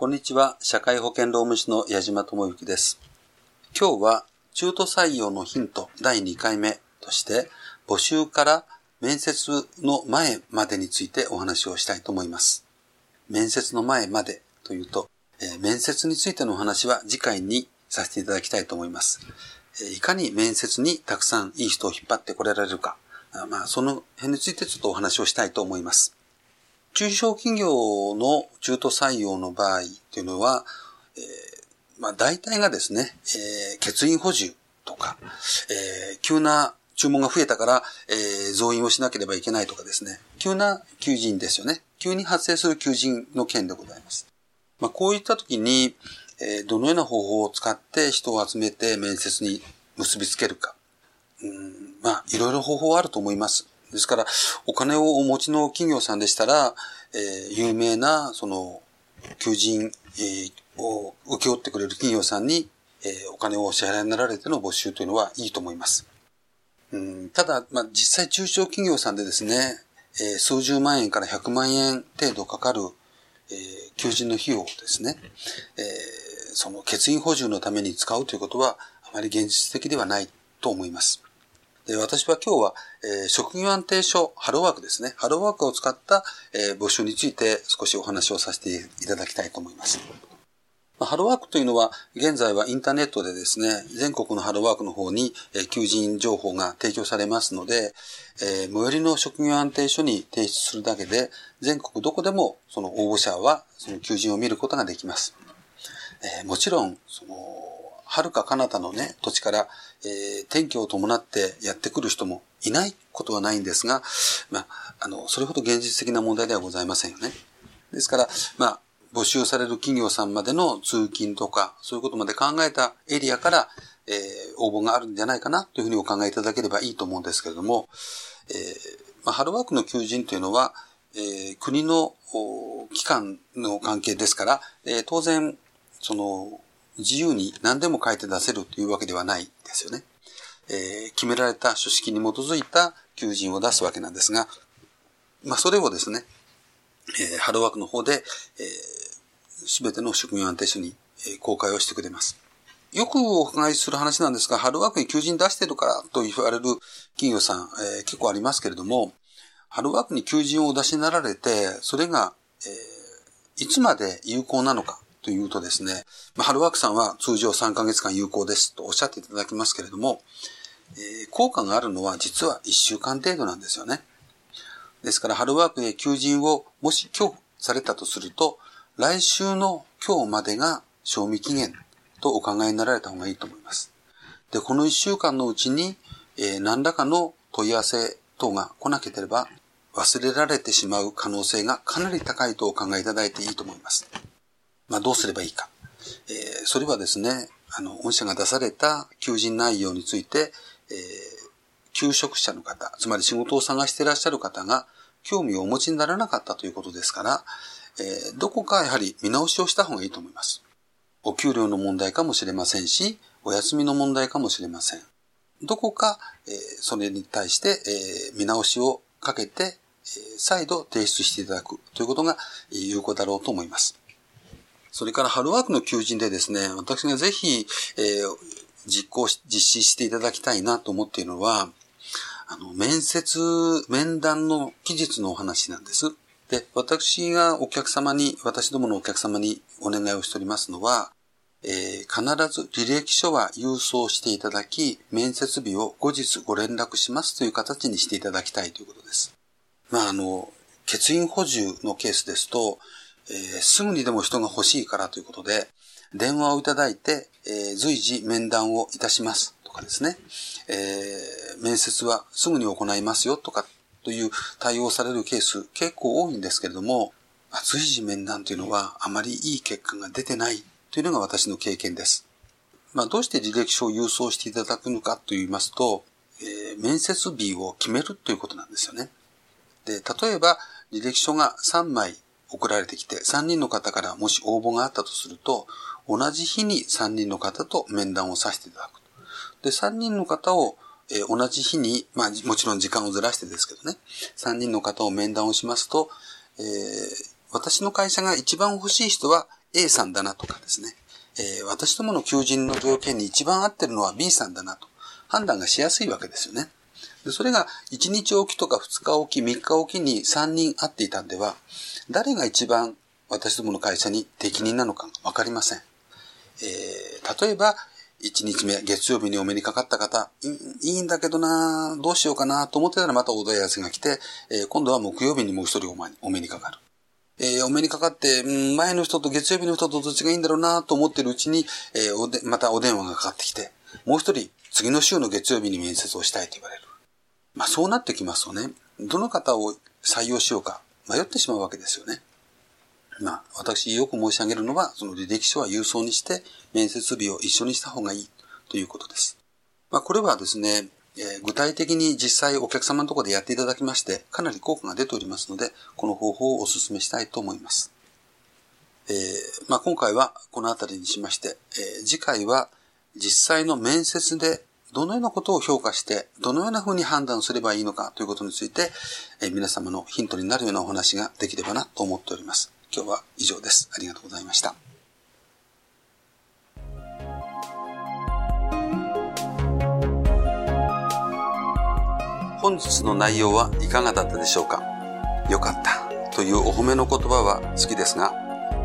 こんにちは。社会保険労務士の矢島智之です。今日は中途採用のヒント第2回目として募集から面接の前までについてお話をしたいと思います。面接の前までというと、えー、面接についてのお話は次回にさせていただきたいと思います。え、いかに面接にたくさんいい人を引っ張ってこられるか、あまあ、その辺についてちょっとお話をしたいと思います。中小企業の中途採用の場合というのは、えー、まあ大体がですね、えー、欠員補充とか、えー、急な注文が増えたから、えー、増員をしなければいけないとかですね、急な求人ですよね。急に発生する求人の件でございます。まあこういった時に、えー、どのような方法を使って人を集めて面接に結びつけるか。うん、まあいろいろ方法はあると思います。ですから、お金をお持ちの企業さんでしたら、えー、有名な、その、求人、えー、を請け負ってくれる企業さんに、えー、お金をお支払いになられての募集というのはいいと思います。うん、ただ、まあ、実際中小企業さんでですね、えー、数十万円から100万円程度かかる、えー、求人の費用をですね、えー、その欠員補充のために使うということはあまり現実的ではないと思います。で私は今日は、えー、職業安定書、ハローワークですね。ハローワークを使った、えー、募集について少しお話をさせていただきたいと思います。まハローワークというのは、現在はインターネットでですね、全国のハローワークの方に、え求人情報が提供されますので、え、最寄りの職業安定書に提出するだけで、全国どこでもその応募者はその求人を見ることができます。え、もちろん、その、遥か彼方のね、土地から、えー、天気を伴ってやってくる人もいないことはないんですが、まあ、あの、それほど現実的な問題ではございませんよね。ですから、まあ、募集される企業さんまでの通勤とか、そういうことまで考えたエリアから、えー、応募があるんじゃないかなというふうにお考えいただければいいと思うんですけれども、えー、まあ、ハローワークの求人というのは、えー、国の機関の関係ですから、えー、当然、その、自由に何でも書いて出せるというわけではないですよね。えー、決められた書式に基づいた求人を出すわけなんですが、まあ、それをですね、えー、ハローワークの方で、す、え、べ、ての職業安定書に、えー、公開をしてくれます。よくお伺いする話なんですが、ハローワークに求人出してるからと言われる企業さん、えー、結構ありますけれども、ハローワークに求人をお出しになられて、それが、えー、いつまで有効なのかというとですね、まあ、ハローワークさんは通常3ヶ月間有効ですとおっしゃっていただきますけれども、えー、効果があるのは実は1週間程度なんですよね。ですから、ハローワークへ求人をもし今日されたとすると、来週の今日までが賞味期限とお考えになられた方がいいと思います。で、この1週間のうちに、えー、何らかの問い合わせ等が来なければ忘れられてしまう可能性がかなり高いとお考えいただいていいと思います。まあ、どうすればいいか。えー、それはですね、あの、御社が出された求人内容について、えー、求職者の方、つまり仕事を探していらっしゃる方が興味をお持ちにならなかったということですから、えー、どこかやはり見直しをした方がいいと思います。お給料の問題かもしれませんし、お休みの問題かもしれません。どこか、えー、それに対して、えー、見直しをかけて、えー、再度提出していただくということが有効だろうと思います。それからハローワークの求人でですね、私がぜひ、えー、実行し、実施していただきたいなと思っているのは、あの、面接、面談の期日のお話なんです。で、私がお客様に、私どものお客様にお願いをしておりますのは、えー、必ず履歴書は郵送していただき、面接日を後日ご連絡しますという形にしていただきたいということです。まあ、あの、欠員補充のケースですと、えー、すぐにでも人が欲しいからということで、電話をいただいて、えー、随時面談をいたしますとかですね、えー、面接はすぐに行いますよとかという対応されるケース結構多いんですけれども、随時面談というのはあまりいい結果が出てないというのが私の経験です。まあ、どうして履歴書を郵送していただくのかと言いますと、えー、面接日を決めるということなんですよね。で、例えば履歴書が3枚送られてきて、3人の方からもし応募があったとすると、同じ日に3人の方と面談をさせていただく。で、3人の方を、えー、同じ日に、まあもちろん時間をずらしてですけどね、3人の方を面談をしますと、えー、私の会社が一番欲しい人は A さんだなとかですね、えー、私どもの求人の条件に一番合ってるのは B さんだなと判断がしやすいわけですよね。でそれが1日おきとか2日おき、3日おきに3人会っていたんでは、誰が一番私どもの会社に適任なのかわかりません。えー、例えば、1日目、月曜日にお目にかかった方、いいんだけどなどうしようかなと思ってたらまたお問い合わせが来て、えー、今度は木曜日にもう一人お目にかかる。えー、お目にかかって、前の人と月曜日の人とどっちがいいんだろうなと思ってるうちに、えー、おで、またお電話がかかってきて、もう一人、次の週の月曜日に面接をしたいと言われる。まあそうなってきますとね、どの方を採用しようか迷ってしまうわけですよね。まあ私よく申し上げるのは、その履歴書は郵送にして面接日を一緒にした方がいいということです。まあこれはですね、え具体的に実際お客様のところでやっていただきまして、かなり効果が出ておりますので、この方法をお勧めしたいと思います。えー、まあ、今回はこの辺りにしまして、えー、次回は実際の面接でどのようなことを評価して、どのような風に判断すればいいのかということについて、え、皆様のヒントになるようなお話ができればなと思っております。今日は以上です。ありがとうございました。本日の内容はいかがだったでしょうか？よかったというお褒めの言葉は好きですが、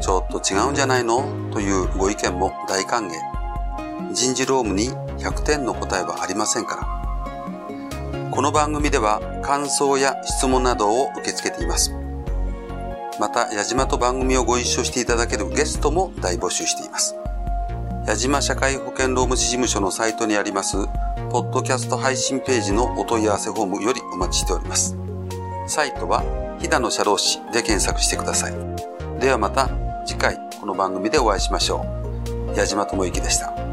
ちょっと違うんじゃないの？というご意見も大歓迎。人事労務に100点の答えはありませんから。この番組では感想や質問などを受け付けています。また、矢島と番組をご一緒していただけるゲストも大募集しています。矢島社会保険労務士事務所のサイトにありますポッドキャスト配信ページのお問い合わせフォームよりお待ちしております。サイトは、ひだの社労士で検索してください。ではまた次回この番組でお会いしましょう。矢島智之でした。